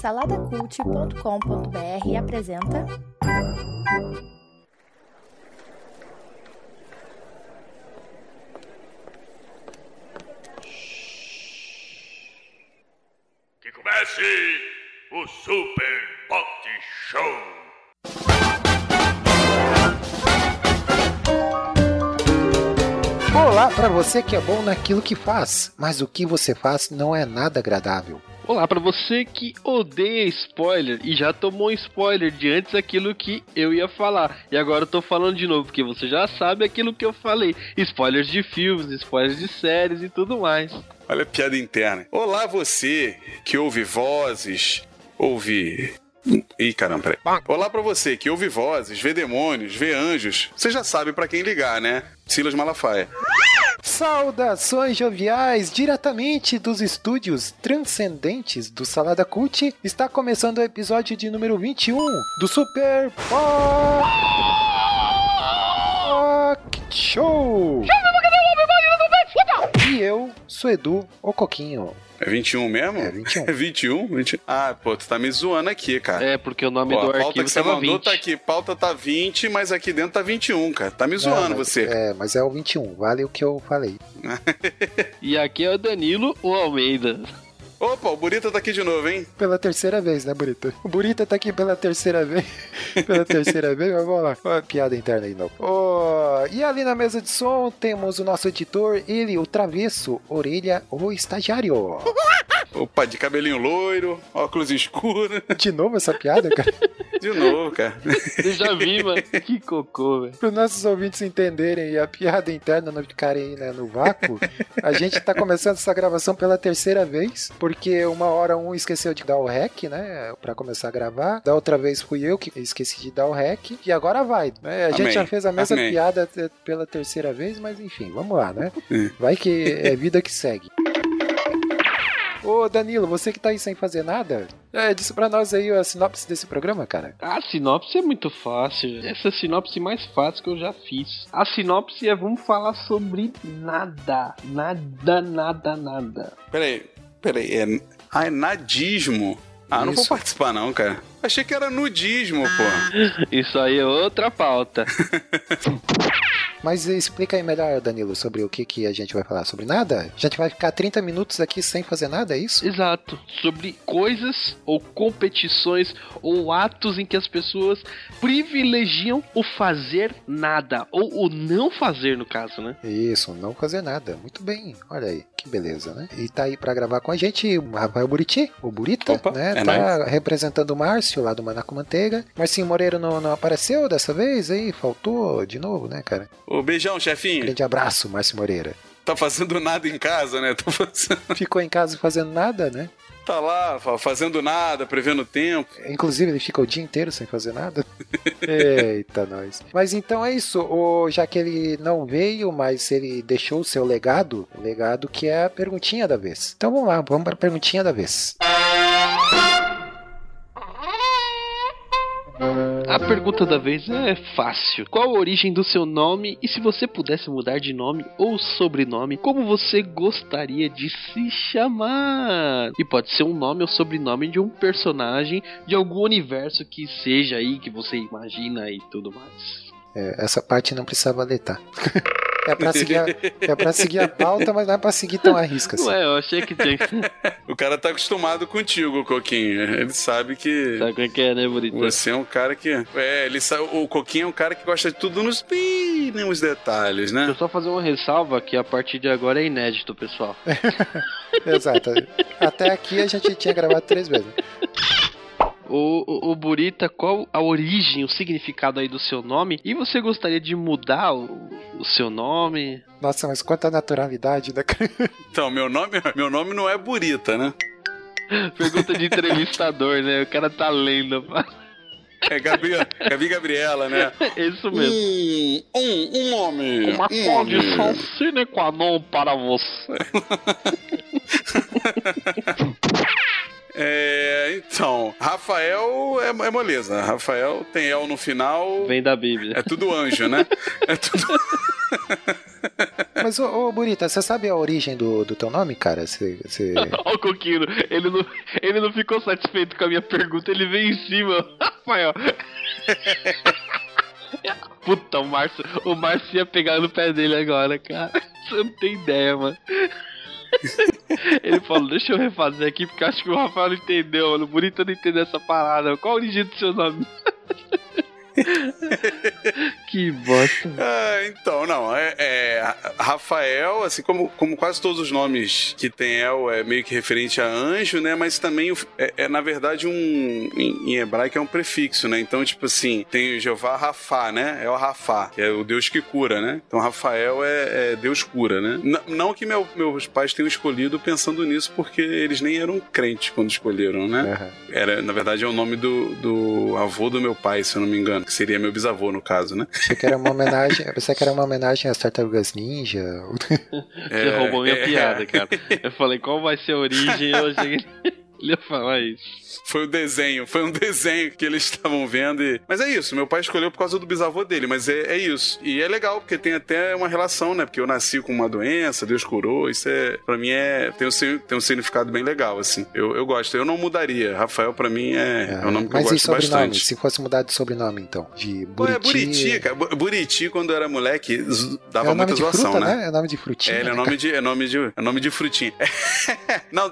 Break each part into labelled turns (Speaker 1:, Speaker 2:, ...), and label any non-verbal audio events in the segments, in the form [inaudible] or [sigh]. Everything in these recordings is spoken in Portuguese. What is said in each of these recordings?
Speaker 1: Saladacult.com.br apresenta.
Speaker 2: Que comece o Super Pot Show!
Speaker 3: Olá para você que é bom naquilo que faz, mas o que você faz não é nada agradável.
Speaker 4: Olá para você que odeia spoiler e já tomou spoiler de antes aquilo que eu ia falar. E agora eu tô falando de novo, porque você já sabe aquilo que eu falei. Spoilers de filmes, spoilers de séries e tudo mais.
Speaker 5: Olha a piada interna. Olá você que ouve vozes, ouve Ih, caramba, peraí. Olá pra você que ouve vozes, vê demônios, vê anjos. Você já sabe pra quem ligar, né? Silas Malafaia.
Speaker 3: Saudações joviais, diretamente dos estúdios transcendentes do Salada Cult. Está começando o episódio de número 21 do Super Pop Show. E eu sou Edu, o Coquinho.
Speaker 5: É 21 mesmo?
Speaker 3: É 21. [laughs]
Speaker 5: É 21? 21? Ah, pô, tu tá me zoando aqui, cara.
Speaker 4: É, porque o nome
Speaker 5: Pô,
Speaker 4: do
Speaker 5: a pauta
Speaker 4: arquivo
Speaker 5: que você
Speaker 4: tava
Speaker 5: mandou
Speaker 4: 20.
Speaker 5: tá aqui. Pauta tá 20, mas aqui dentro tá 21, cara. Tá me zoando
Speaker 3: Não, mas-
Speaker 5: você.
Speaker 3: É, mas é o 21, vale o que eu falei.
Speaker 4: E aqui é o Danilo, o Almeida.
Speaker 5: Opa, o Burita tá aqui de novo, hein?
Speaker 3: Pela terceira vez, né, Burita? O Burita tá aqui pela terceira vez. [laughs] pela terceira vez, mas vamos lá. Ó, a piada interna aí, não. Ó, e ali na mesa de som temos o nosso editor, ele, o travesso, orelha, o estagiário. [laughs]
Speaker 5: Opa, de cabelinho loiro, óculos escuros.
Speaker 3: De novo essa piada, cara? [laughs]
Speaker 5: De novo, cara.
Speaker 4: Eu já vi, mano. Que cocô, velho.
Speaker 3: Para os nossos ouvintes entenderem e a piada interna não ficarem né, no vácuo, a gente tá começando essa gravação pela terceira vez, porque uma hora um esqueceu de dar o rec, né, Pra começar a gravar. Da outra vez fui eu que esqueci de dar o rec, e agora vai. né? A gente
Speaker 5: Amém.
Speaker 3: já fez a mesma
Speaker 5: Amém.
Speaker 3: piada te- pela terceira vez, mas enfim, vamos lá, né?
Speaker 5: Hum.
Speaker 3: Vai que é vida que segue. Ô Danilo, você que tá aí sem fazer nada, é, disse pra nós aí a sinopse desse programa, cara.
Speaker 4: A sinopse é muito fácil. Essa é a sinopse mais fácil que eu já fiz. A sinopse é vamos falar sobre nada. Nada, nada, nada.
Speaker 5: Peraí, peraí. É... Ah, é nadismo. Ah, não vou
Speaker 3: Isso.
Speaker 5: participar não, cara. Achei que era nudismo, pô. [laughs]
Speaker 4: Isso aí é outra pauta. [laughs]
Speaker 3: Mas explica aí melhor, Danilo, sobre o que, que a gente vai falar. Sobre nada? A gente vai ficar 30 minutos aqui sem fazer nada, é isso?
Speaker 4: Exato. Sobre coisas ou competições ou atos em que as pessoas privilegiam o fazer nada. Ou o não fazer, no caso, né?
Speaker 3: Isso, não fazer nada. Muito bem, olha aí, que beleza, né? E tá aí pra gravar com a gente o Rafael Buriti, o Burita,
Speaker 5: Opa,
Speaker 3: né?
Speaker 5: é
Speaker 3: tá representando o Márcio lá do Manaco Manteiga. Marcinho Moreira não, não apareceu dessa vez aí? Faltou de novo, né, cara?
Speaker 5: Ô, beijão, chefinho.
Speaker 3: Grande abraço, Márcio Moreira.
Speaker 5: Tá fazendo nada em casa, né? Tá, fazendo...
Speaker 3: Ficou em casa fazendo nada, né?
Speaker 5: Tá lá, fa- fazendo nada, prevendo o tempo.
Speaker 3: Inclusive, ele fica o dia inteiro sem fazer nada. [laughs] Eita, nós. Mas então é isso. O, já que ele não veio, mas ele deixou o seu legado, o legado que é a perguntinha da vez. Então vamos lá, vamos para a perguntinha da vez.
Speaker 4: A pergunta da vez é fácil. Qual a origem do seu nome e se você pudesse mudar de nome ou sobrenome, como você gostaria de se chamar? E pode ser um nome ou sobrenome de um personagem de algum universo que seja aí que você imagina e tudo mais.
Speaker 3: É, essa parte não precisava tá? [laughs] É pra, seguir a, é pra seguir a pauta, mas não é pra seguir tão a risca assim.
Speaker 4: Não é, eu achei que tinha. [laughs]
Speaker 5: O cara tá acostumado contigo, Coquinho. Ele sabe que
Speaker 4: Sabe como é que é, né, bonito?
Speaker 5: você é um cara que. É, ele sabe, o Coquinho é um cara que gosta de tudo nos mínimos detalhes,
Speaker 4: Deixa
Speaker 5: né?
Speaker 4: eu só fazer uma ressalva que a partir de agora é inédito, pessoal. [laughs]
Speaker 3: Exato. Até aqui a gente tinha gravado três vezes.
Speaker 4: O, o, o Burita, qual a origem, o significado aí do seu nome? E você gostaria de mudar o, o seu nome?
Speaker 3: Nossa, mas quanta naturalidade, né? cara? [laughs]
Speaker 5: Então, meu nome, meu nome não é Burita, né? [laughs]
Speaker 4: Pergunta de entrevistador, né? O cara tá lendo.
Speaker 5: É Gabi, Gabi Gabriela, né?
Speaker 4: É [laughs] isso mesmo.
Speaker 5: Um, um, um nome.
Speaker 4: Uma
Speaker 5: um
Speaker 4: condição
Speaker 5: nome.
Speaker 4: sine qua non para você.
Speaker 5: É, então, Rafael é, é moleza. Rafael tem El no final.
Speaker 4: Vem da Bíblia.
Speaker 5: É tudo anjo, né? [laughs] É tudo.
Speaker 3: Mas, ô, ô Burita, você sabe a origem do, do teu nome, cara? Você, você... [laughs]
Speaker 4: Olha o Coquino, ele não, ele não ficou satisfeito com a minha pergunta, ele veio em cima. [laughs] Rafael. Puta, o Márcio, o Márcio ia pegar no pé dele agora, cara. Você não tem ideia, mano. Ele falou, deixa eu refazer aqui, porque acho que o Rafael não entendeu, mano. O Bonito não entendeu essa parada. Qual a origem do seu nome? [laughs] que bosta.
Speaker 5: Ah, então, não. É, é, Rafael, assim como, como quase todos os nomes que tem El, é meio que referente a anjo, né? Mas também é, é na verdade um. Em, em, hebraico é um prefixo, né? Então, tipo assim, tem o Jeová Rafa, né? É o Rafa, que é o Deus que cura, né? Então, Rafael é, é Deus cura, né? N não que meu, meus pais tenham escolhido pensando nisso, porque eles nem eram crentes quando escolheram, né? Uhum. Era, na verdade, é o nome do, do avô do meu pai, se eu não me engano, que seria meu bisavô, no caso, né?
Speaker 3: Pensei que era uma homenagem, pensei que era uma homenagem às tartarugas ninja.
Speaker 4: Você é, roubou minha é, piada, cara. Eu falei, qual vai ser a origem? Eu cheguei. Ele ia falar isso.
Speaker 5: Foi o desenho, foi um desenho que eles estavam vendo. E... Mas é isso, meu pai escolheu por causa do bisavô dele, mas é, é isso. E é legal, porque tem até uma relação, né? Porque eu nasci com uma doença, Deus curou, isso é, pra mim, é, tem, um, tem um significado bem legal, assim. Eu, eu gosto, eu não mudaria. Rafael, pra mim, é, é, é um nome que eu gosto bastante.
Speaker 3: Se fosse mudar de sobrenome, então, de Buriti... Pô, é
Speaker 5: Buriti, cara. Buriti, quando eu era moleque, dava é muita zoação,
Speaker 3: fruta,
Speaker 5: né?
Speaker 3: né? É nome de frutinha.
Speaker 5: É, ele é, né, nome de, é, nome de, é nome de frutinha. [laughs] não,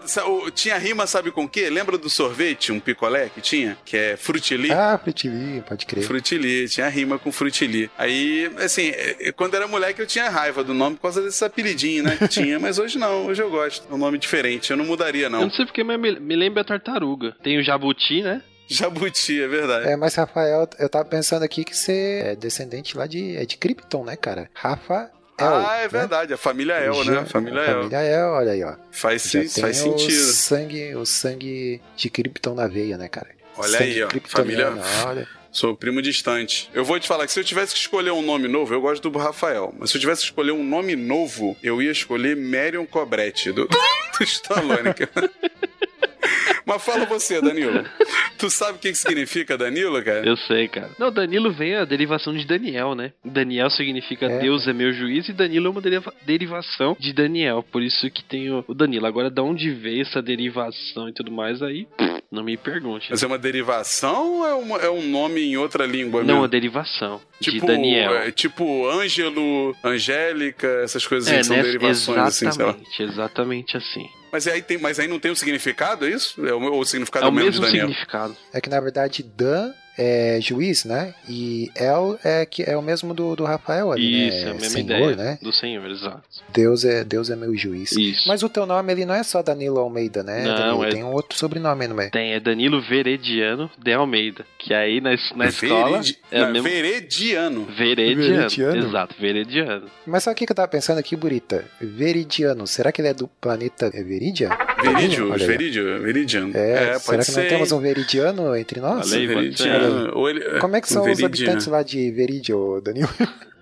Speaker 5: tinha rima, sabe com o quê? Lembra do sorvete, um picolé que tinha? Que é frutili.
Speaker 3: Ah, frutili, pode crer.
Speaker 5: Frutili, tinha rima com frutili. Aí, assim, quando era moleque eu tinha raiva do nome por causa desse apelidinho, né? Que [laughs] tinha, mas hoje não, hoje eu gosto. É um nome diferente, eu não mudaria, não.
Speaker 4: Eu não sei porque, mas me, me lembra a tartaruga. Tem o jabuti, né?
Speaker 5: Jabuti, é verdade.
Speaker 3: É, mas Rafael, eu tava pensando aqui que você é descendente lá de, é de Krypton, né, cara? Rafa El,
Speaker 5: ah, é né? verdade, a família El, né? A família El.
Speaker 3: Família El, olha aí, ó.
Speaker 5: Faz, sim, faz sentido.
Speaker 3: O sangue, o sangue de Krypton na veia, né, cara?
Speaker 5: Olha sangue aí, ó. Família. Olha. Sou primo distante. Eu vou te falar que se eu tivesse que escolher um nome novo, eu gosto do Rafael, mas se eu tivesse que escolher um nome novo, eu ia escolher Marion Cobretti, do, [laughs] do Stallone. [laughs] Mas fala você, Danilo. [laughs] Tu sabe o que, que significa Danilo, cara?
Speaker 4: Eu sei, cara. Não, Danilo vem a derivação de Daniel, né? Daniel significa é. Deus é meu juiz e Danilo é uma deriva derivação de Daniel. Por isso que tem o, Danilo. Agora, de onde veio essa derivação e tudo mais, aí não me pergunte.
Speaker 5: Mas é uma derivação ou é, uma, é um nome em outra língua
Speaker 4: Não, é uma derivação.
Speaker 5: Tipo,
Speaker 4: de Daniel.
Speaker 5: É, tipo Ângelo, Angélica, essas coisas é, são derivações
Speaker 4: assim,
Speaker 5: Exatamente,
Speaker 4: exatamente assim.
Speaker 5: Mas aí, tem, mas aí não tem um significado, é isso? É o, o significado
Speaker 4: é
Speaker 5: o
Speaker 4: mesmo,
Speaker 5: mesmo
Speaker 4: de Daniel? significado.
Speaker 3: É que na verdade Dan é juiz, né? E El é que é o mesmo do, do Rafael ali,
Speaker 4: Isso,
Speaker 3: né?
Speaker 4: é a mesma
Speaker 3: Senhor,
Speaker 4: ideia
Speaker 3: né?
Speaker 4: do Senhor, exato.
Speaker 3: Deus é, Deus é meu juiz.
Speaker 4: Isso.
Speaker 3: Mas o teu nome ele não é só Danilo Almeida, né?
Speaker 4: Não,
Speaker 3: Danilo,
Speaker 4: é...
Speaker 3: Tem um outro sobrenome no meio.
Speaker 4: Tem, é Danilo Verediano de Almeida. Que aí na, na escola.
Speaker 5: Veredi...
Speaker 4: É
Speaker 5: não,
Speaker 4: mesmo...
Speaker 5: Verediano.
Speaker 4: Verediano.
Speaker 3: Verediano.
Speaker 4: Exato, Verediano.
Speaker 3: Mas sabe o que eu tava pensando aqui, Burita? Veridiano. Será que ele é do planeta Veridia?
Speaker 5: Verídio, Verídio, Veridiano.
Speaker 3: É,
Speaker 5: é
Speaker 3: será que
Speaker 5: ser.
Speaker 3: não temos um Veridiano entre nós?
Speaker 4: Falei,
Speaker 5: Veridiano. Ou ele...
Speaker 3: Como é que são os habitantes lá de Veridio, Danilo?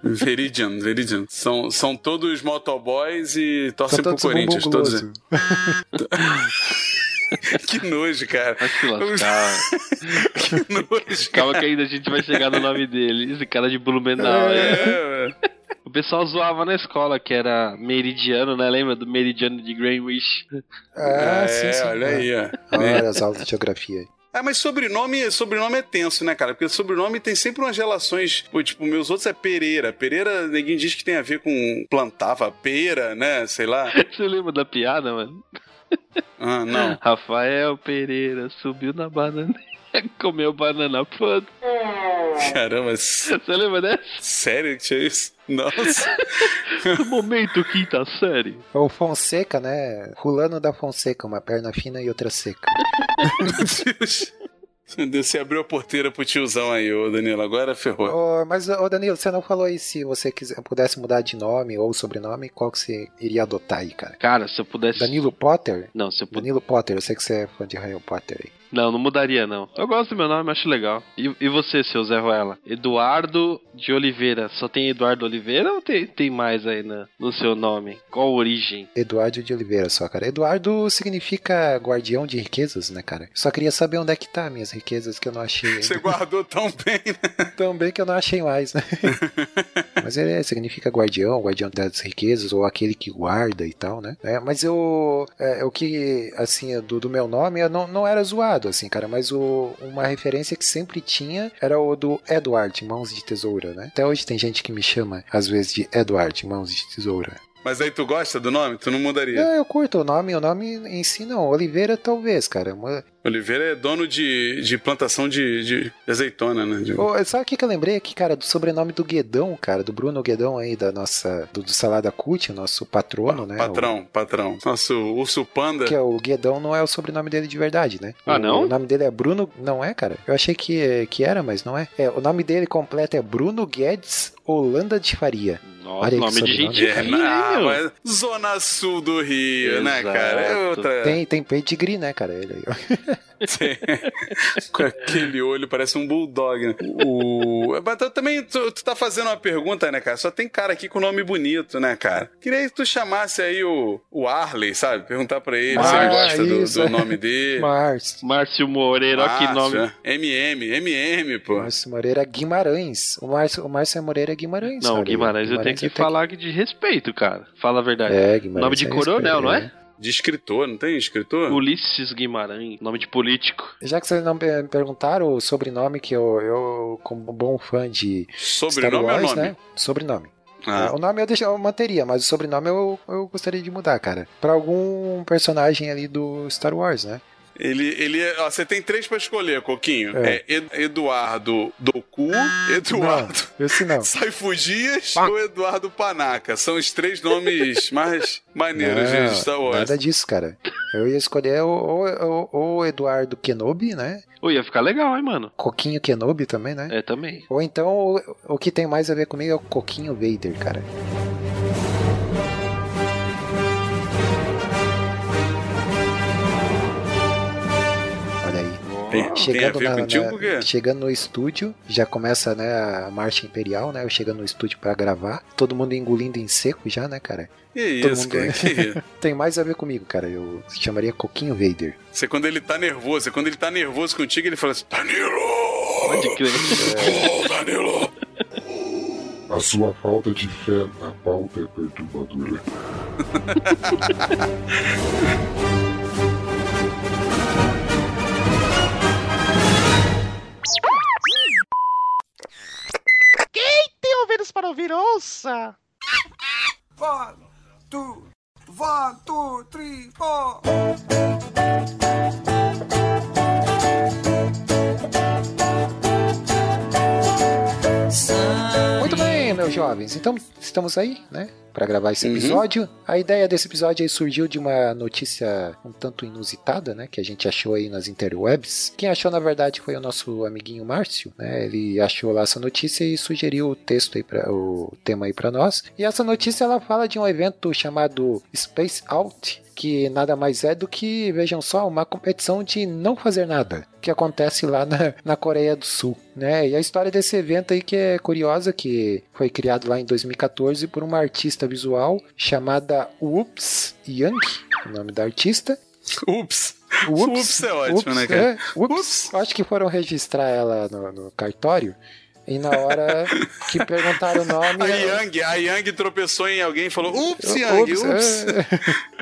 Speaker 5: Veridian, Veridian. São, são todos motoboys e torcem pro
Speaker 3: todos
Speaker 5: Corinthians. Todos. [laughs] que nojo, cara.
Speaker 4: Vai se lascar.
Speaker 5: que nojo. [laughs]
Speaker 4: Calma que ainda a gente vai chegar no nome dele. Esse cara de Blumenau. É.
Speaker 5: É, é.
Speaker 4: O pessoal zoava na escola que era meridiano, né? Lembra do meridiano de Greenwich?
Speaker 3: Ah,
Speaker 5: é,
Speaker 3: sim, sim.
Speaker 5: olha aí, ó.
Speaker 3: Olha as aulas de geografia aí.
Speaker 5: É, mas sobrenome, sobrenome é tenso, né, cara? Porque sobrenome tem sempre umas relações. Pô, tipo, meus outros é Pereira. Pereira, ninguém diz que tem a ver com plantava pera, né? Sei lá. [laughs]
Speaker 4: Você lembra da piada, mano?
Speaker 5: Ah, não. [laughs]
Speaker 4: Rafael Pereira subiu na banana. [laughs] Comeu banana podre.
Speaker 5: Caramba, [laughs]
Speaker 4: Você lembra dessa?
Speaker 5: sério que tinha isso? Nossa. [laughs]
Speaker 4: No momento quinta série.
Speaker 3: O Fonseca, né? Rulano da Fonseca, uma perna fina e outra seca.
Speaker 5: Meu Deus. Meu Deus, você abriu a porteira pro tiozão aí, ô Danilo. Agora ferrou.
Speaker 3: Ô, mas, ô Danilo, você não falou aí se você quiser, pudesse mudar de nome ou sobrenome, qual que você iria adotar aí, cara?
Speaker 4: Cara, se eu pudesse.
Speaker 3: Danilo Potter?
Speaker 4: Não, se eu pudesse.
Speaker 3: Danilo Potter, eu sei que você é fã de Harry Potter aí.
Speaker 4: Não, não mudaria, não. Eu gosto do meu nome, acho legal. E, e você, seu Zé Ruela? Eduardo de Oliveira. Só tem Eduardo Oliveira ou tem, tem mais aí na, no seu nome? Qual a origem?
Speaker 3: Eduardo de Oliveira só, cara. Eduardo significa guardião de riquezas, né, cara? Só queria saber onde é que tá minhas riquezas que eu não achei. ainda.
Speaker 5: Você guardou tão bem, né?
Speaker 3: Tão bem que eu não achei mais, né? [laughs] Mas ele significa guardião, guardião das riquezas, ou aquele que guarda e tal, né? É, mas eu. É, o que, assim, do, do meu nome, eu não, não era zoado, assim, cara. Mas o, uma referência que sempre tinha era o do Edward, Mãos de Tesoura, né? Até hoje tem gente que me chama, às vezes, de Edward, Mãos de Tesoura.
Speaker 5: Mas aí tu gosta do nome? Tu não mudaria?
Speaker 3: Não, eu curto o nome, o nome em si não. Oliveira, talvez, cara. Uma-
Speaker 5: Oliveira é dono de, de plantação de, de azeitona, né? De-
Speaker 3: Ô, sabe o que, que eu lembrei aqui, cara? Do sobrenome do Guedão, cara, do Bruno Guedão aí, da nossa. Do, do Salada Cut, nosso patrono, né?
Speaker 5: Patrão, patrão. Nosso urso panda.
Speaker 3: O, que é o Guedão não é o sobrenome dele de verdade, né?
Speaker 4: Ah,
Speaker 3: O-
Speaker 4: não?
Speaker 3: O nome dele é Bruno. Não é, cara? Eu achei que, que era, mas não é. É, o nome dele completo é Bruno Guedes Holanda de Faria.
Speaker 4: Nossa,
Speaker 3: Olha
Speaker 4: nome de gente
Speaker 5: É,
Speaker 4: meu?
Speaker 5: mas Zona Sul do Rio, né,
Speaker 4: Exato.
Speaker 5: cara? É outra.
Speaker 3: Tem, tem pedigree, né, cara? Ele aí, [laughs] [laughs]
Speaker 5: Com aquele olho, parece um bulldog. Né? O... Também tu, tu tá fazendo uma pergunta, né, cara? Só tem cara aqui com nome bonito, né, cara? Queria que tu chamasse aí o, o Arley, sabe? Perguntar pra ele se ele gosta do, do nome dele.
Speaker 3: Márcio.
Speaker 4: Márcio Moreira, olha que nome.
Speaker 5: é. MM, MM, pô.
Speaker 3: Márcio Moreira Guimarães. O Márcio, o Márcio Moreira é Guimarães.
Speaker 4: Não,
Speaker 3: aí.
Speaker 4: Guimarães, eu tenho que falar de respeito, cara. Fala a verdade.
Speaker 3: É, Guimarães.
Speaker 4: Nome de
Speaker 3: é
Speaker 4: coronel,
Speaker 3: respeito,
Speaker 4: não é?
Speaker 5: De escritor, não tem escritor?
Speaker 4: Ulisses Guimarães, nome de político.
Speaker 3: Já que vocês não me perguntaram o sobrenome, que eu, eu como bom fã de Star
Speaker 5: Sobrenome
Speaker 3: Wars,
Speaker 5: ou nome?
Speaker 3: né? Sobrenome.
Speaker 5: Ah,
Speaker 3: O nome eu, deixo, eu manteria, mas o sobrenome eu, eu gostaria de mudar, cara. Pra algum personagem ali do Star Wars, né?
Speaker 5: Ele, ele é- ó, você tem três pra escolher, Coquinho.
Speaker 3: É.
Speaker 5: É, Ed- Eduardo Doku, Eduardo
Speaker 3: Não, esse não. [laughs]
Speaker 5: Saifu Dias ou Eduardo Panaca. São os três nomes mais maneiros de Star Wars.
Speaker 3: nada disso, cara. Eu ia escolher o, o, o, o Eduardo Kenobi, né?
Speaker 4: Ô, ia ficar legal, hein, mano?
Speaker 3: Coquinho Kenobi também, né?
Speaker 4: É, também.
Speaker 3: Ou então o, o que tem mais a ver comigo é o Coquinho Vader, cara. Olha aí.
Speaker 5: Tem, tem a
Speaker 3: Chegando,
Speaker 5: ver
Speaker 3: na-
Speaker 5: contigo
Speaker 3: na- chegando no estúdio, já começa né, a marcha imperial, né? Eu chegando no estúdio pra gravar, todo mundo engolindo em seco já, né, cara?
Speaker 5: Que
Speaker 3: todo
Speaker 5: isso,
Speaker 3: mundo-
Speaker 5: cara. Que. [laughs]
Speaker 3: Tem mais a ver comigo, cara. Eu chamaria Coquinho Vader.
Speaker 5: Você quando ele tá nervoso, quando ele tá nervoso contigo, ele fala assim: Danilo!
Speaker 4: Pode crer.
Speaker 5: Oh, [laughs] Danilo!
Speaker 6: A sua falta de fé na pauta é perturbadora. [laughs]
Speaker 7: ouça!
Speaker 8: One, two, one, two, three, four.
Speaker 3: Meus jovens. Então, estamos aí, né? Pra gravar esse
Speaker 5: Uhum.
Speaker 3: episódio. A ideia desse episódio surgiu de uma notícia um tanto inusitada, né? Que a gente achou aí nas interwebs. Quem achou, na verdade, foi o nosso amiguinho Márcio, né? Ele achou lá essa notícia e sugeriu o texto aí para o tema aí pra nós. E essa notícia ela fala de um evento chamado Space Out, que nada mais é do que, vejam só, uma competição de não fazer nada, que acontece lá na, na Coreia do Sul, né? E a história desse evento aí que é curiosa, que foi criado lá em 2014 por uma artista visual chamada Whoops Young, o nome da artista.
Speaker 5: Ups!
Speaker 3: Whoops,
Speaker 5: Ups é ótimo,
Speaker 3: Whoops,
Speaker 5: né, cara?
Speaker 3: é.
Speaker 5: Ups.
Speaker 3: Acho que foram registrar ela no, no cartório. E na hora que perguntaram o nome.
Speaker 5: A Yang, a Yang tropeçou em alguém e falou: Ups, Yang,
Speaker 3: Ups,
Speaker 5: ups! [laughs]
Speaker 3: é.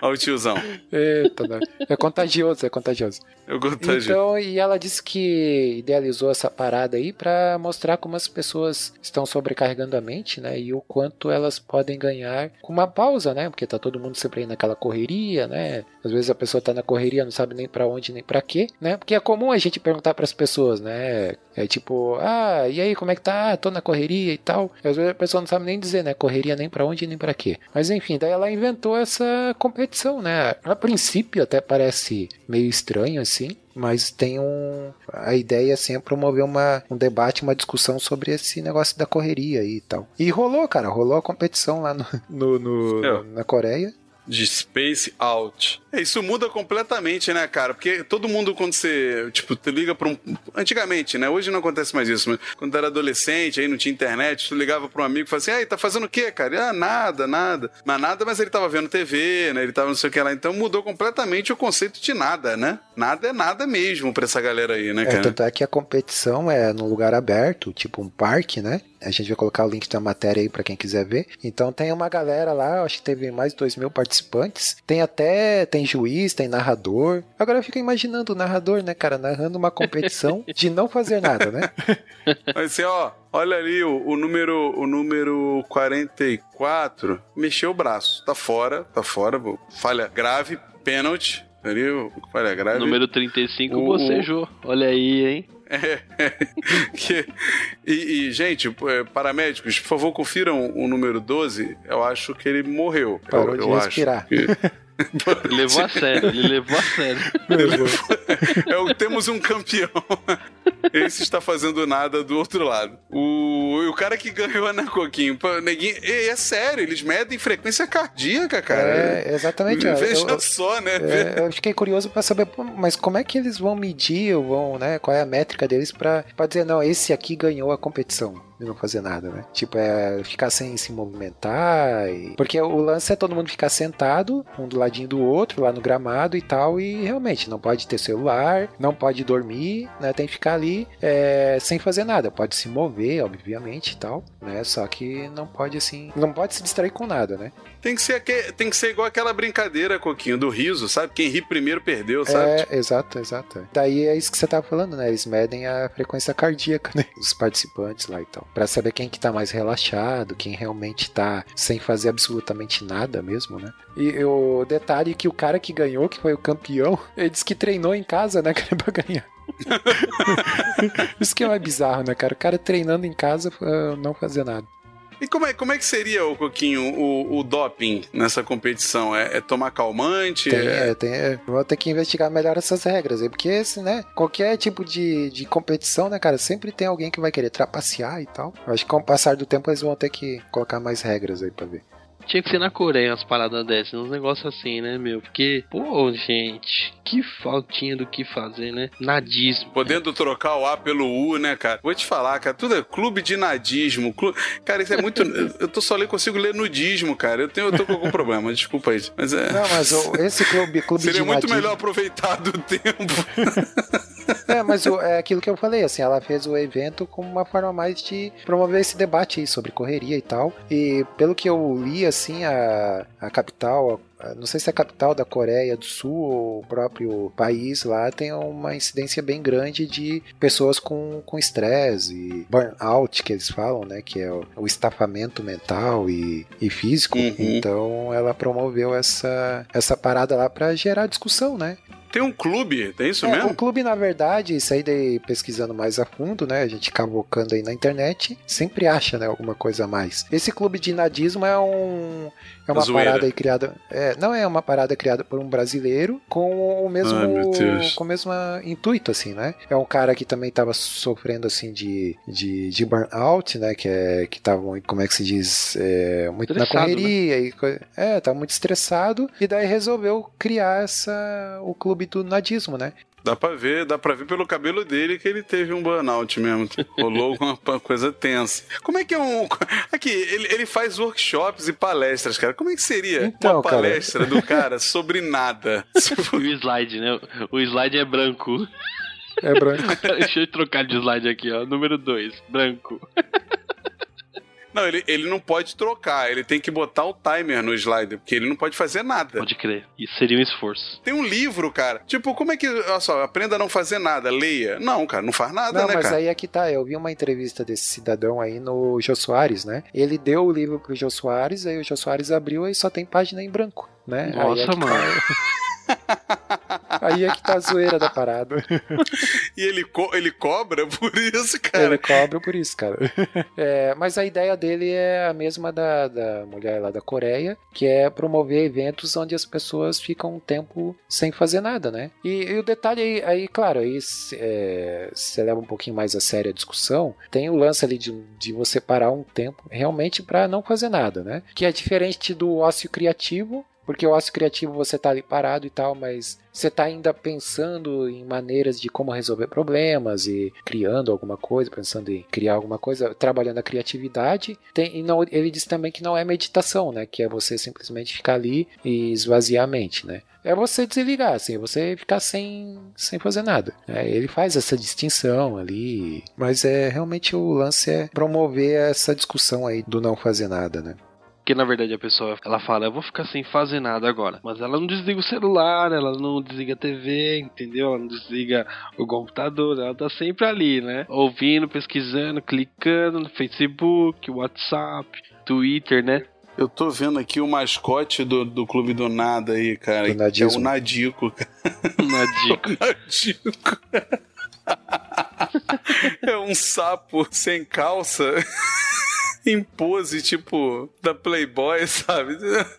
Speaker 5: Olha o tiozão.
Speaker 3: Eita, né? é contagioso, é contagioso.
Speaker 5: Eu contagio.
Speaker 3: Então, e ela disse que idealizou essa parada aí pra mostrar como as pessoas estão sobrecarregando a mente, né? E o quanto elas podem ganhar com uma pausa, né? Porque tá todo mundo sempre aí naquela correria, né? Às vezes a pessoa tá na correria, não sabe nem pra onde nem pra quê, né? Porque é comum a gente perguntar pras pessoas, né? É tipo, ah, e aí, como é que tá? Ah, tô na correria e tal. E às vezes a pessoa não sabe nem dizer, né? Correria nem pra onde nem pra quê. Mas enfim, daí ela inventou essa competição, né? A princípio até parece meio estranho assim, mas tem um. A ideia assim é promover uma, um debate, uma discussão sobre esse negócio da correria e tal. E rolou, cara, rolou a competição lá no, no- no-
Speaker 5: É.
Speaker 3: na Coreia.
Speaker 5: De Space Out. É, isso muda completamente, né, cara? Porque todo mundo, quando você, tipo, te liga pra um. Antigamente, né? Hoje não acontece mais isso, mas quando tu era adolescente, aí não tinha internet, tu ligava pra um amigo e falava assim: aí, tá fazendo o quê, cara? Ah, nada, nada. Mas nada, mas ele tava vendo TV, né? Ele tava não sei o que lá. Então mudou completamente o conceito de nada, né? Nada é nada mesmo pra essa galera aí, né,
Speaker 3: É,
Speaker 5: cara?
Speaker 3: tanto é que a competição é num lugar aberto, tipo um parque, né? A gente vai colocar o link da matéria aí para quem quiser ver. Então tem uma galera lá, acho que teve mais de 2 mil participantes. Tem até, tem juiz, tem narrador. Agora eu fico imaginando o narrador, né, cara, narrando uma competição [laughs] de não fazer nada, né? [laughs]
Speaker 5: Mas assim, ó, olha ali o, o número o número 44, mexeu o braço. Tá fora, tá fora. Falha grave, pênalti. Ali, o- falha grave.
Speaker 4: Número 35
Speaker 5: O-
Speaker 4: bocejou. Olha aí, hein?
Speaker 5: É, [laughs] que- e, e, gente, é, paramédicos, por favor, confiram o número 12. Eu acho que ele morreu.
Speaker 3: Parou
Speaker 5: eu,
Speaker 3: de
Speaker 5: eu acho.
Speaker 3: respirar.
Speaker 5: que-
Speaker 4: Ele levou a sério, ele levou a sério.
Speaker 5: É o temos um campeão. Esse está fazendo nada do outro lado. O, o cara que ganhou, né, Coquinho? Neguinho, e é sério, eles medem frequência cardíaca, cara.
Speaker 3: É, exatamente.
Speaker 5: Veja
Speaker 3: eu-
Speaker 5: só, né?
Speaker 3: É, eu fiquei curioso pra saber, mas como é que eles vão medir, ou vão, né? Qual é a métrica deles pra dizer, não, esse aqui ganhou a competição e não fazer nada, né? Tipo, é ficar sem se movimentar. e- Porque o lance é todo mundo ficar sentado, um do ladinho do outro, lá no gramado e tal, e realmente não pode ter celular, não pode dormir, né? Tem que ficar ali é, sem fazer nada. Pode se mover, obviamente e tal, né? Só que não pode assim, não pode se distrair com nada, né?
Speaker 5: Tem que, ser aque- tem que ser igual aquela brincadeira, Coquinho, do riso, sabe? Quem ri primeiro perdeu, sabe?
Speaker 3: É, exato, exato. Daí é isso que você tava falando, né? Eles medem a frequência cardíaca, né? Dos participantes lá e tal. Pra saber quem que tá mais relaxado, quem realmente tá sem fazer absolutamente nada mesmo, né? E o detalhe é que o cara que ganhou, que foi o campeão, ele disse que treinou em casa, né, [laughs] cara, pra ganhar. [laughs] Isso que é mais bizarro, né, cara? O cara treinando em casa pra não fazer nada.
Speaker 5: E como é, como é que seria, o Coquinho, o, o doping nessa competição? É, é tomar calmante?
Speaker 3: Tem,
Speaker 5: é...
Speaker 3: tem, é, vou ter que investigar melhor essas regras aí, porque esse, né, qualquer tipo de, de competição, né, cara, sempre tem alguém que vai querer trapacear e tal. Eu acho que com o passar do tempo eles vão ter que colocar mais regras aí pra ver.
Speaker 4: Tinha que ser na Coreia umas paradas dessas, uns negócios assim, né, meu? Porque, pô, gente, que faltinha do que fazer, né? Nadismo.
Speaker 5: Podendo trocar o A pelo U, né, cara? Vou te falar, cara, tudo é clube de nadismo. clu- Cara, isso é muito. [laughs] eu tô só lendo, consigo ler nudismo, cara. Eu, tenho, eu tô com algum problema, desculpa aí. Mas é.
Speaker 3: Não, mas o- esse clube, clube
Speaker 5: Seria
Speaker 3: de
Speaker 5: muito
Speaker 3: nadismo-
Speaker 5: melhor aproveitar do tempo. [laughs]
Speaker 3: É, mas o- é aquilo que eu falei, assim, ela fez o evento como uma forma mais de promover esse debate aí sobre correria e tal. E pelo que eu li, assim, a, a capital, a- não sei se é a capital da Coreia do Sul ou o próprio país lá, tem uma incidência bem grande de pessoas com com estresse e burnout, que eles falam, né, que é o, o estafamento mental e, e físico.
Speaker 5: Uhum.
Speaker 3: Então ela promoveu essa, essa parada lá pra gerar discussão, né?
Speaker 5: Tem um clube, tem isso
Speaker 3: É,
Speaker 5: mesmo?
Speaker 3: O clube, na verdade, isso aí daí pesquisando mais a fundo, né? A gente cavocando aí na internet, sempre acha, né, alguma coisa a mais. Esse clube de nadismo é um. É uma
Speaker 5: Zoeira.
Speaker 3: parada aí criada. É, não é uma parada criada por um brasileiro com o mesmo.
Speaker 5: Ai,
Speaker 3: com o mesmo intuito, assim, né? É um cara que também tava sofrendo assim de, de, de burnout, né? Que é que tava muito, como é que se diz? É, muito na
Speaker 4: Estressado, né?
Speaker 3: correria. E, co- é, tava muito estressado. E daí resolveu criar essa, o clube do nadismo, né?
Speaker 5: Dá pra ver, dá pra ver pelo cabelo dele que ele teve um burnout mesmo. Rolou pa- coisa tensa. Como é que é um. Aqui, ele, ele faz workshops e palestras, cara. Como é que seria
Speaker 3: Então,
Speaker 5: uma
Speaker 3: cara.
Speaker 5: palestra do [laughs] cara sobre nada?
Speaker 4: E o slide, né? O slide é branco.
Speaker 3: É branco. [laughs]
Speaker 4: Deixa eu trocar de slide aqui, ó. Número 2, branco.
Speaker 5: Não, ele, ele não pode trocar, ele tem que botar o timer no slider, porque ele não pode fazer nada.
Speaker 4: Pode crer. Isso seria um esforço.
Speaker 5: Tem um livro, cara. Tipo, como é que. Olha só, aprenda a não fazer nada, leia. Não, cara, não faz nada,
Speaker 3: Não,
Speaker 5: né,
Speaker 3: mas
Speaker 5: cara?
Speaker 3: aí é que tá. Eu vi uma entrevista desse cidadão aí no Jô Soares, né? Ele deu o livro pro Jô Soares, aí o Jô Soares abriu e só tem página em branco, né? aí
Speaker 4: Nossa,
Speaker 3: é que
Speaker 4: mano. [laughs]
Speaker 3: Aí é que tá a zoeira da parada.
Speaker 5: E ele, co- ele cobra por isso, cara.
Speaker 3: Ele cobra por isso, cara. É, mas a ideia dele é a mesma da, da mulher lá da Coreia, que é promover eventos onde as pessoas ficam um tempo sem fazer nada, né? E, e o detalhe aí, aí, claro, aí se é, se leva um pouquinho mais a sério a discussão, tem o lance ali de, de você parar um tempo realmente para não fazer nada, né? Que é diferente do ócio criativo, Porque o ócio criativo você tá ali parado e tal, mas você tá ainda pensando em maneiras de como resolver problemas e criando alguma coisa, pensando em criar alguma coisa, trabalhando a criatividade. Tem, não, ele diz também que não é meditação, né? Que é você simplesmente ficar ali e esvaziar a mente, né? É você desligar, assim, você ficar sem, sem fazer nada. É, ele faz essa distinção ali, mas é realmente o lance é promover essa discussão aí do não fazer nada, né?
Speaker 4: Porque na verdade a pessoa ela fala, eu vou ficar sem fazer nada agora. Mas ela não desliga o celular, ela não desliga a TV, entendeu? Ela não desliga o computador, ela tá sempre ali, né? Ouvindo, pesquisando, clicando no Facebook, WhatsApp, Twitter, né?
Speaker 5: Eu tô vendo aqui o mascote do, do Clube do Nada aí, cara.
Speaker 3: Do
Speaker 5: que é o. Nadico, cara. [laughs]
Speaker 4: Nadico. [laughs]
Speaker 5: Nadico. [laughs] é um sapo sem calça. Em pose, tipo, da Playboy, [laughs] sabe?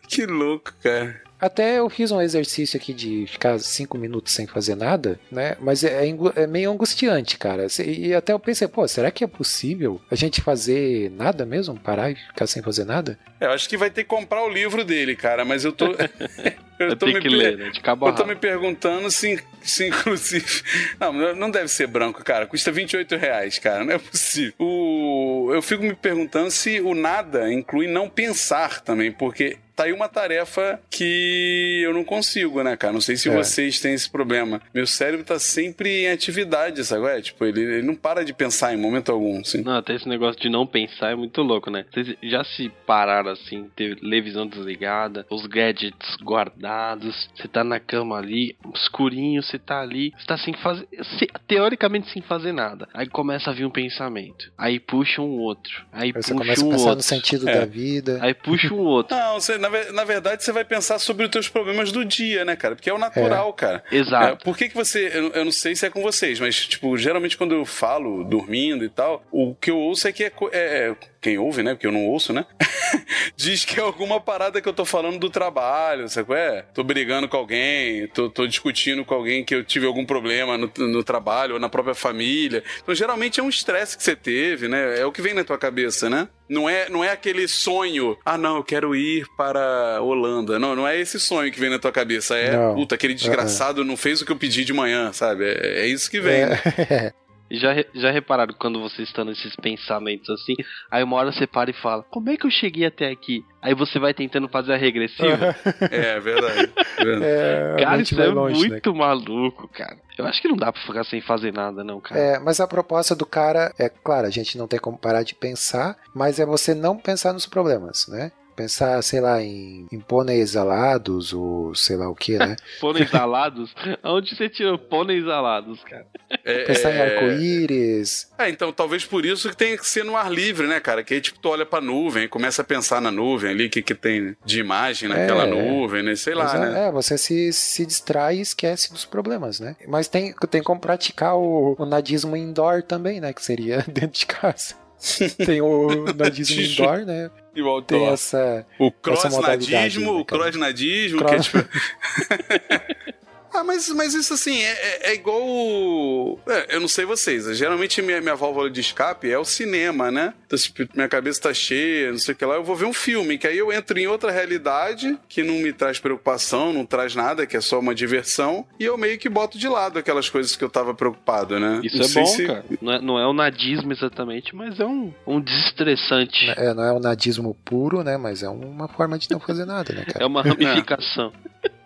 Speaker 5: Que louco, cara.
Speaker 3: Até eu fiz um exercício aqui de ficar cinco minutos sem fazer nada, né? Mas é, é é meio angustiante, cara. E até eu pensei, pô, será que é possível a gente fazer nada mesmo? Parar e ficar sem fazer nada?
Speaker 5: É, Eu acho que vai ter que comprar o livro dele, cara, mas eu tô. eu [laughs]
Speaker 4: Eu
Speaker 5: tô me
Speaker 4: ler, né? De cabo a
Speaker 5: Eu tô me perguntando se, se inclusive. [laughs] Não, não deve ser branco, cara. Custa 28 reais, cara. Não é possível. O... Eu fico me perguntando se o nada inclui não pensar também, porque tá aí uma tarefa que eu não consigo, né, cara? Não sei se
Speaker 3: É.
Speaker 5: vocês têm esse problema. Meu cérebro tá sempre em atividade, sabe? É, tipo, ele, ele não para de pensar em momento algum, assim.
Speaker 4: Não, até esse negócio de não pensar é muito louco, né? Vocês já se pararam assim, televisão desligada, os gadgets guardados, você tá na cama ali, escurinho, você tá ali, você tá sem fazer, se- teoricamente sem fazer nada. Aí começa a vir um pensamento, aí puxa um outro, aí
Speaker 3: Aí você
Speaker 4: puxa
Speaker 3: começa a
Speaker 4: um
Speaker 3: pensar
Speaker 4: outro,
Speaker 3: no sentido
Speaker 5: É.
Speaker 3: da vida.
Speaker 4: aí puxa um outro.
Speaker 5: Não, você, na, na verdade você vai pensar sobre os teus problemas do dia, né, cara? Porque é o natural, cara. É,
Speaker 4: Exato.
Speaker 5: por que, que você. Eu, eu não sei se é com vocês, mas, tipo, geralmente quando eu falo dormindo e tal, o que eu ouço é que é. co- é- quem ouve, né? Porque eu não ouço, né? [laughs] Diz que é alguma parada que eu tô falando do trabalho, sabe qual é? Tô brigando com alguém, tô, tô discutindo com alguém que eu tive algum problema no, no trabalho ou na própria família. Então, geralmente é um estresse que você teve, né? É o que vem na tua cabeça, né? Não é, não é aquele sonho, ah, não, eu quero ir para Holanda. Não, não é esse sonho que vem na tua cabeça. É,
Speaker 3: Não.
Speaker 5: puta, aquele desgraçado não fez o que eu pedi de manhã, sabe? É, é isso que vem. né?
Speaker 3: É. [laughs]
Speaker 4: Já, já repararam quando vocês estão nesses pensamentos assim, aí uma hora você para e fala, como é que eu cheguei até aqui? Aí você vai tentando fazer a regressiva. [laughs]
Speaker 5: É, verdade. verdade.
Speaker 3: É, a
Speaker 4: Cara, isso é
Speaker 3: longe, né?
Speaker 4: muito maluco, cara. Eu acho que não dá pra ficar sem fazer nada, não, cara.
Speaker 3: É, mas a proposta do cara é, claro, a gente não tem como parar de pensar, mas é você não pensar nos problemas, né? Pensar, sei lá, em, em pôneis alados ou sei lá o que, né? [laughs]
Speaker 4: Pôneis alados? Aonde você tirou pôneis alados, cara?
Speaker 5: É,
Speaker 3: Pensar em
Speaker 5: é-
Speaker 3: arco-íris.
Speaker 5: É, então talvez por isso que tem que ser no ar livre, né, cara? Que aí, tipo, tu olha pra nuvem e começa a pensar na nuvem ali, o que, que tem de imagem naquela
Speaker 3: É.
Speaker 5: nuvem, né? Sei lá, né?
Speaker 3: É, você se, se distrai e esquece dos problemas, né? Mas tem, tem como praticar o, o nadismo indoor também, né? Que seria [laughs] dentro de casa. [laughs] Tem o nadismo [laughs] indoor, né?
Speaker 5: E o
Speaker 3: Tem
Speaker 5: autor.
Speaker 3: essa.
Speaker 5: O crossnadismo,
Speaker 3: né,
Speaker 5: o crossnadismo, que é
Speaker 3: Cross-
Speaker 5: tipo. [laughs] Mas, mas isso assim, é, é- é igual. o- é, eu não sei vocês. Geralmente minha, minha válvula de escape é o cinema, né? Então, tipo, minha cabeça tá cheia, não sei o que lá. Eu vou ver um filme, que aí eu entro em outra realidade que não me traz preocupação, não traz nada, que é só uma diversão. E eu meio que boto de lado aquelas coisas que eu tava preocupado, né?
Speaker 4: Isso
Speaker 5: Não
Speaker 4: é bom,
Speaker 5: se-
Speaker 4: cara. Não é, não é o nadismo exatamente, mas é um, um desestressante.
Speaker 3: É, não é o nadismo puro, né? Mas é uma forma de não fazer nada, né, cara?
Speaker 4: É uma [laughs] ramificação. [laughs]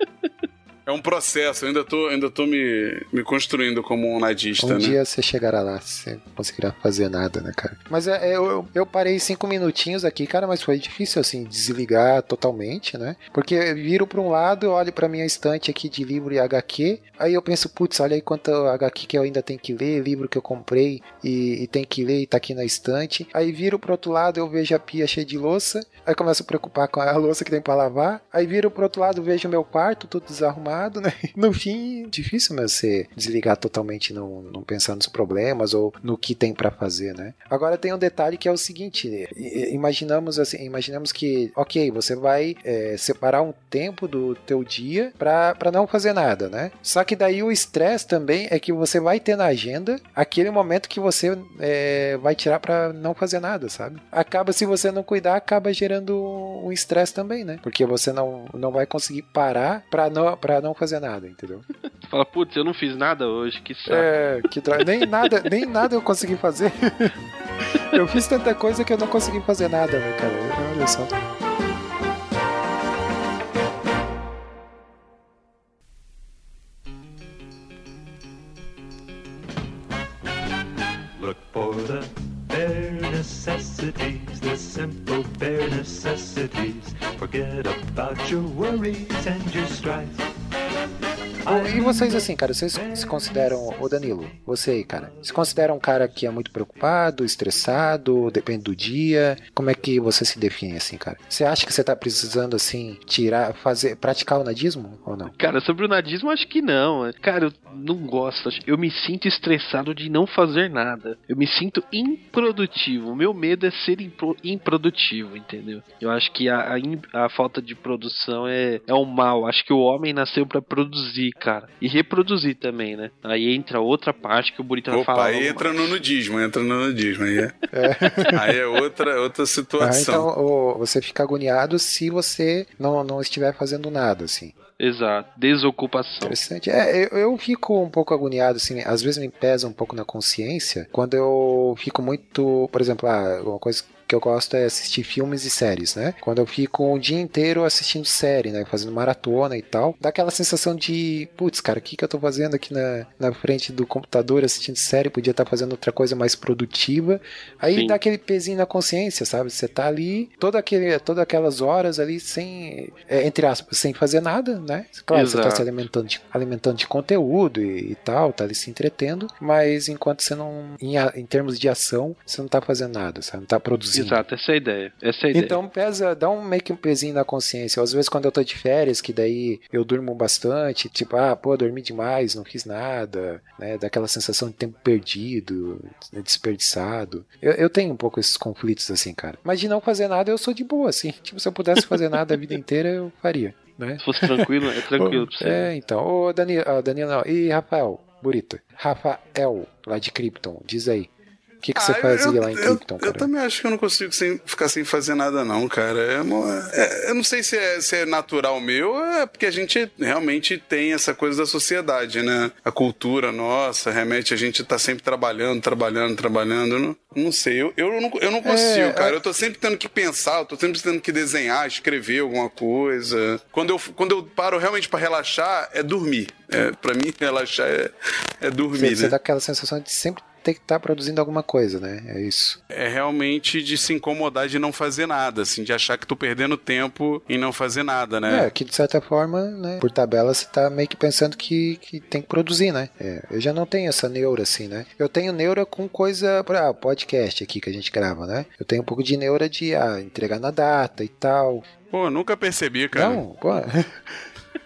Speaker 5: É um processo, eu ainda tô, ainda tô me, me construindo como um nadista,
Speaker 3: Um
Speaker 5: né?
Speaker 3: dia você chegará lá, você não conseguirá fazer nada, né, cara? Mas é, é, eu, eu parei cinco minutinhos aqui, cara, mas foi difícil, assim, desligar totalmente, né? Porque eu viro pra um lado, olho pra minha estante aqui de livro e HQ, aí eu penso, putz, olha aí quanto HQ que eu ainda tenho que ler, livro que eu comprei e, e tem que ler e tá aqui na estante. Aí viro pro outro lado, eu vejo a pia cheia de louça, aí começo a preocupar com a [laughs] louça que tem pra lavar. Aí viro pro outro lado, vejo meu quarto tudo desarrumado. Né? [laughs] No fim, difícil mesmo você desligar totalmente, não, não pensar nos problemas ou no que tem pra fazer, né? Agora tem um detalhe que é o seguinte: i- imaginamos assim, imaginamos que, ok, você vai é, separar um tempo do teu dia pra não fazer nada, né? Só que daí o estresse também é que você vai ter na agenda aquele momento que você é, vai tirar pra não fazer nada, sabe? Acaba, se você não cuidar, acaba gerando um estresse também, né? Porque você não, não vai conseguir parar pra não, pra não fazer nada, entendeu?
Speaker 4: Tu [laughs] fala, putz, eu não fiz nada hoje, que saco.
Speaker 3: É, que droga. Nem nada, nem nada eu consegui fazer. [laughs] Eu fiz tanta coisa que eu não consegui fazer nada, né, cara? Olha só.
Speaker 9: Look for the bare necessities, the simple bare necessities. Forget about your worries and your strife.
Speaker 3: Thank you. E vocês, assim, cara, vocês se consideram, ô Danilo, você aí, cara, se considera um cara que é muito preocupado, estressado, depende do dia? Como é que você se define, assim, cara? Você acha que você tá precisando, assim, tirar, fazer, praticar o nadismo ou não?
Speaker 4: Cara, sobre o nadismo, acho que não. Cara, eu não gosto. Eu me sinto estressado de não fazer nada. Eu me sinto improdutivo. O meu medo é ser impro- improdutivo, entendeu? Eu acho que a, a, a falta de produção é, é um mal. Acho que o homem nasceu pra produzir, cara. E reproduzir também, né? Aí entra outra parte que o
Speaker 5: Opa,
Speaker 4: falar.
Speaker 5: aí entra no nudismo, entra no nudismo. Aí é, [laughs] aí é outra, outra
Speaker 3: Ah,
Speaker 5: situação.
Speaker 3: então ô, você fica agoniado se você não, não estiver fazendo nada, assim.
Speaker 4: Exato. Desocupação.
Speaker 3: Interessante. É, eu, eu fico um pouco agoniado, assim, às vezes me pesa um pouco na consciência, quando eu fico muito, por exemplo, ah, uma coisa que eu gosto é assistir filmes e séries, né? Quando eu fico o dia inteiro assistindo série, né? Fazendo maratona e tal, dá aquela sensação de, putz, cara, o que, que eu tô fazendo aqui na, na frente do computador assistindo série? Podia estar fazendo outra coisa mais produtiva. Aí
Speaker 4: Sim.
Speaker 3: dá aquele pezinho na consciência, sabe? Você tá ali, toda aquele, todas aquelas horas ali sem, é, entre aspas, sem fazer nada, né? Claro, você tá
Speaker 4: Exato.
Speaker 3: se alimentando de, alimentando de conteúdo e, e tal, tá ali se entretendo, mas enquanto você não, em, em termos de ação, você não tá fazendo nada, você não tá produzindo.
Speaker 4: Exato, essa é a ideia. Essa é a ideia.
Speaker 3: Então pesa, dá um meio que um pezinho na consciência. Às vezes quando eu tô de férias, que daí eu durmo bastante, tipo, ah, pô, dormi demais, não fiz nada, né? Dá aquela sensação de tempo perdido, né, desperdiçado. Eu, eu tenho um pouco esses conflitos assim, cara. Mas de não fazer nada, eu sou de boa, assim. [laughs] Tipo, se eu pudesse fazer nada a vida inteira, eu faria, né?
Speaker 4: Se fosse tranquilo, é tranquilo pra você.
Speaker 3: É, então. Ô, Danilo, Danilo não. E Rafael, Burito. Rafael, lá de Krypton, diz aí. O que, que você
Speaker 5: Ah, eu-
Speaker 3: fazia
Speaker 5: eu,
Speaker 3: lá em
Speaker 5: eu-
Speaker 3: Krypton,
Speaker 5: eu,
Speaker 3: cara?
Speaker 5: também acho que eu não consigo sem- ficar sem fazer nada, não, cara. É uma- é- eu não sei se é, se é natural meu, é porque a gente realmente tem essa coisa da sociedade, né? A cultura nossa, remete a gente tá sempre trabalhando, trabalhando, trabalhando. Eu não, não sei, eu, eu, não, eu não consigo,
Speaker 3: É,
Speaker 5: cara. Eu tô sempre tendo que pensar, eu tô sempre tendo que desenhar, escrever alguma coisa. Quando eu, quando eu paro realmente pra relaxar, é dormir. É, pra mim, [laughs] relaxar é, é dormir,
Speaker 3: Você,
Speaker 5: né?
Speaker 3: você dá aquela sensação de sempre ter que estar produzindo alguma coisa, né? É isso.
Speaker 5: é realmente de se incomodar de não fazer nada, assim, de achar que tô perdendo tempo em não fazer nada, né?
Speaker 3: É, que de certa forma, né, por tabela você tá meio que pensando que, que tem que produzir, né? É, eu já não tenho essa neura assim, né? Eu tenho neura com coisa, ah, podcast aqui que a gente grava, né? Eu tenho um pouco de neura de ah, entregar na data e tal.
Speaker 5: Pô, nunca percebi, cara.
Speaker 3: Não, pô. [laughs]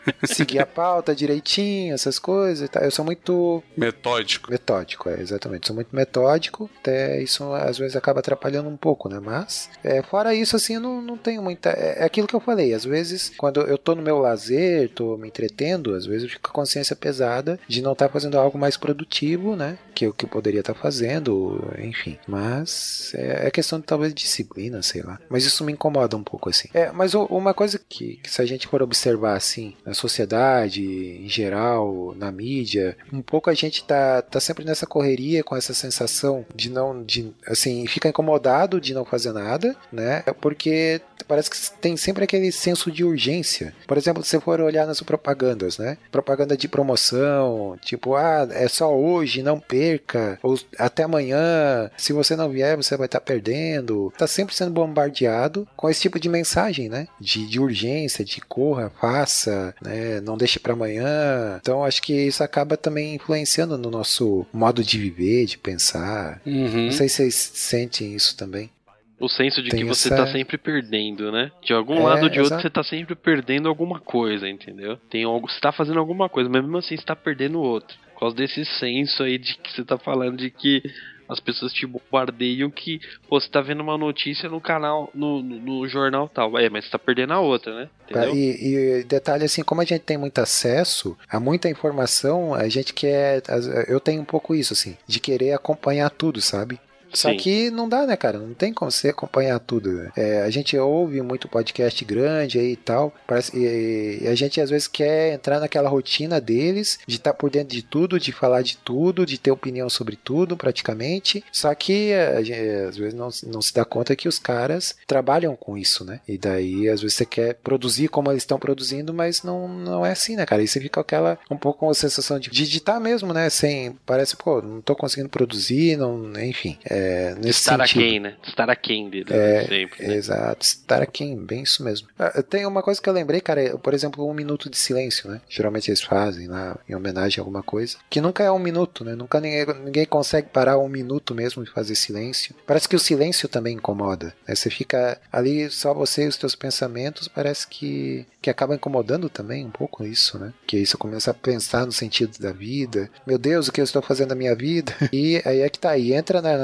Speaker 3: [laughs] Seguir a pauta direitinho, essas coisas e tal. Eu sou muito
Speaker 5: Metódico.
Speaker 3: metódico, é, exatamente. Sou muito metódico, até isso às vezes acaba atrapalhando um pouco, né? Mas, é, fora isso, assim, eu não, não tenho muita. É, é aquilo que eu falei, às vezes, quando eu tô no meu lazer, tô me entretendo, às vezes eu fico com a consciência pesada de não estar fazendo algo mais produtivo, né? Que eu, que eu poderia estar fazendo, enfim. Mas é, é questão de talvez disciplina, sei lá. Mas isso me incomoda um pouco, assim. É, mas o- uma coisa que, que se a gente for observar, assim, sociedade, em geral, na mídia, um pouco a gente tá, tá sempre nessa correria com essa sensação de não, de, assim, fica incomodado de não fazer nada, né? Porque parece que tem sempre aquele senso de urgência. Por exemplo, se você for olhar nas propagandas, né? Propaganda de promoção, tipo, ah, é só hoje, não perca, ou até amanhã, se você não vier, você vai estar perdendo. Tá sempre sendo bombardeado com esse tipo de mensagem, né? De, de urgência, de corra, faça, né? Não deixe para amanhã. Então acho que isso acaba também influenciando no nosso modo de viver, de pensar.
Speaker 5: Uhum.
Speaker 3: Não sei se vocês sentem isso também.
Speaker 4: O senso de
Speaker 3: Tem
Speaker 4: que você
Speaker 3: essa-
Speaker 4: tá sempre perdendo, né? De algum
Speaker 3: É,
Speaker 4: lado ou de outro
Speaker 3: exato.
Speaker 4: você tá sempre perdendo alguma coisa, entendeu? Tem algo, você tá fazendo alguma coisa, mas mesmo assim você tá perdendo outra. Por causa desse senso aí de que você tá falando de que as pessoas te bombardeiam que pô, você tá vendo uma notícia no canal, no, no, no jornal tal. É, mas você tá perdendo a outra, né? Entendeu?
Speaker 3: E, e detalhe assim, como a gente tem muito acesso a muita informação, a gente quer. Eu tenho um pouco isso, assim, de querer acompanhar tudo, sabe? Só
Speaker 4: Sim.
Speaker 3: que não dá, né, cara? Não tem como você acompanhar tudo. né? É, a gente ouve muito podcast grande aí e tal. Parece, e, e a gente às vezes quer entrar naquela rotina deles, de estar por dentro de tudo, de falar de tudo, de ter opinião sobre tudo, praticamente. Só que gente, às vezes não, não se dá conta que os caras trabalham com isso, né? E daí, às vezes, você quer produzir como eles estão produzindo, mas não, não é assim, né, cara? E você fica aquela um pouco com a sensação de digitar mesmo, né? Sem. Parece, pô, não tô conseguindo produzir, não. Enfim. É, nesse
Speaker 4: Estar
Speaker 3: sentido.
Speaker 4: aquém, né? Estar aquém dele,
Speaker 3: É,
Speaker 4: sempre. Né?
Speaker 3: Exato, estar aqui, bem isso mesmo. Ah, Tem uma coisa que eu lembrei, cara, é, por exemplo, um minuto de silêncio, né? Geralmente eles fazem lá em homenagem a alguma coisa, que nunca é um minuto, né? Nunca ninguém, ninguém consegue parar um minuto mesmo e fazer silêncio. Parece que o silêncio também incomoda, né? Você fica ali só você e os teus pensamentos, parece que, que acaba incomodando também um pouco isso, né? Que aí você começa a pensar no sentido da vida. Meu Deus, o que eu estou fazendo na minha vida? [laughs] E aí é que tá, e entra né,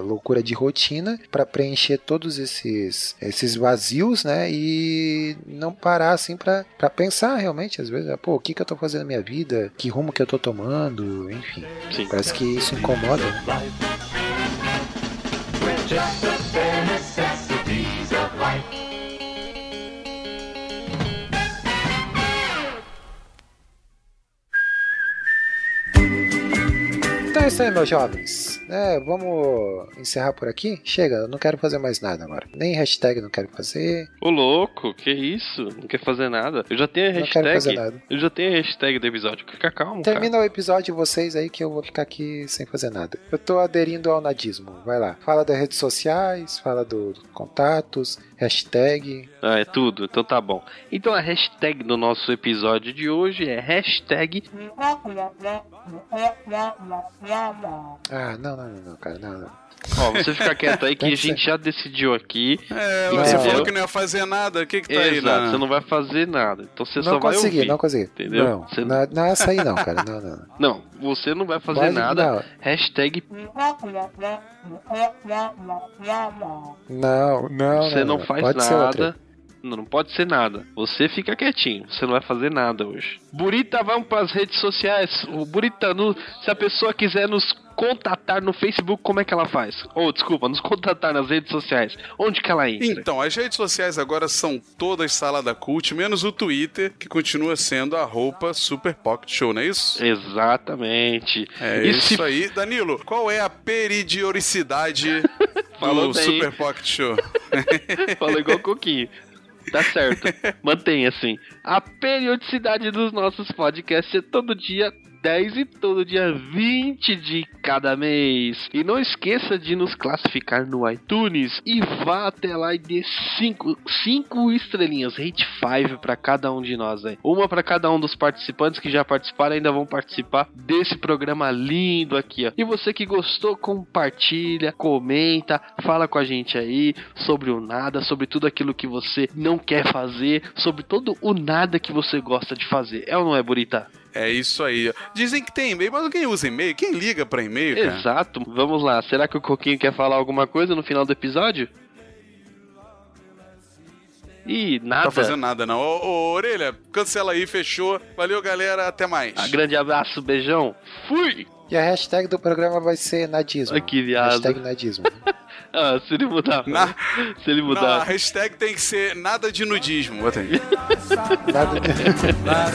Speaker 3: loucura de rotina para preencher todos esses esses vazios, né? E não parar assim para pensar realmente, às vezes, pô, o que que eu tô fazendo na minha vida? Que rumo que eu tô tomando? Enfim,
Speaker 4: Sim.
Speaker 3: parece que isso incomoda. né? É isso aí, meus jovens. É, vamos encerrar por aqui? Chega, eu não quero fazer mais nada agora. Nem hashtag não quero fazer.
Speaker 4: Ô louco, que isso? Não quer fazer nada? Eu já tenho a
Speaker 3: Não quero fazer
Speaker 4: hashtag.
Speaker 3: nada.
Speaker 4: Eu já tenho a hashtag do episódio. Fica calmo, cara.
Speaker 3: Termina o episódio vocês aí que eu vou ficar aqui sem fazer nada. Eu tô aderindo ao nadismo. Vai lá. Fala das redes sociais, fala dos contatos, hashtag.
Speaker 4: Ah, é tudo? Então tá bom. Então a hashtag do nosso episódio de hoje é hashtag
Speaker 3: Ah, não, não, não, não, cara, não, não.
Speaker 4: Ó, você fica quieto aí que a gente já decidiu aqui.
Speaker 5: É,
Speaker 3: Não.
Speaker 5: você
Speaker 3: Entendeu?
Speaker 5: falou que não ia fazer nada. O que que tá aí,
Speaker 4: Exato, você não vai fazer nada. Então você
Speaker 3: Não
Speaker 4: só vai
Speaker 3: consegui,
Speaker 4: ouvir.
Speaker 3: não consegui.
Speaker 4: Entendeu?
Speaker 3: Não,
Speaker 4: Você-
Speaker 3: não, não é essa aí não, cara. Não, não.
Speaker 4: Não, [laughs] você não vai fazer
Speaker 3: Pode-
Speaker 4: nada.
Speaker 3: Não,
Speaker 4: Hashtag
Speaker 3: não, não.
Speaker 4: você não, faz
Speaker 3: Pode ser outra.
Speaker 4: nada. Não, não pode ser nada. Você fica quietinho. Você não vai fazer nada hoje. Burita, vamos pras redes sociais. O Burita, no- se a pessoa quiser nos contatar no Facebook, como é que ela faz? Ou, desculpa, nos contatar nas redes sociais. Onde que ela entra?
Speaker 5: Então, as redes sociais agora são todas Salada Cult, menos o Twitter, que continua sendo a roupa Super Pocket Show, não é isso?
Speaker 4: Exatamente.
Speaker 5: É isso aí. Danilo, qual é a periodicidade [laughs]
Speaker 4: Falou
Speaker 5: do. Super Pocket Show? [laughs]
Speaker 4: Falou igual Coquinho. Tá certo. Mantenha assim. A periodicidade dos nossos podcasts é todo dia 10 e todo dia 20 de cada mês. E não esqueça de nos classificar no iTunes e vá até lá e dê 5 cinco estrelinhas, rate 5 para cada um de nós aí. Uma para cada um dos participantes que já participaram ainda vão participar desse programa lindo aqui, ó. E você que gostou, compartilha, comenta, fala com a gente aí sobre o nada, sobre tudo aquilo que você não quer fazer, sobre todo o nada que você gosta de fazer. É ou não é, Burita?
Speaker 5: É isso aí. Dizem que tem e-mail, mas quem usa e-mail? Quem liga pra e-mail, cara?
Speaker 4: Exato. Vamos lá. Será que o Coquinho quer falar alguma coisa no final do episódio? Ih, nada.
Speaker 5: Tá fazendo nada, não. Ô, ô, Orelha, cancela aí, fechou. Valeu, galera. Até mais.
Speaker 4: Ah, grande abraço, beijão. Fui!
Speaker 3: E a hashtag do programa vai ser nadismo.
Speaker 4: Ai, que viado.
Speaker 3: Hashtag nadismo. [laughs] [laughs]
Speaker 4: Ah, se ele mudar.
Speaker 5: Na-
Speaker 4: Se ele
Speaker 5: Não, a
Speaker 4: mudar.
Speaker 5: hashtag tem que ser nada de nudismo. Bota aí.
Speaker 3: Nada...
Speaker 8: My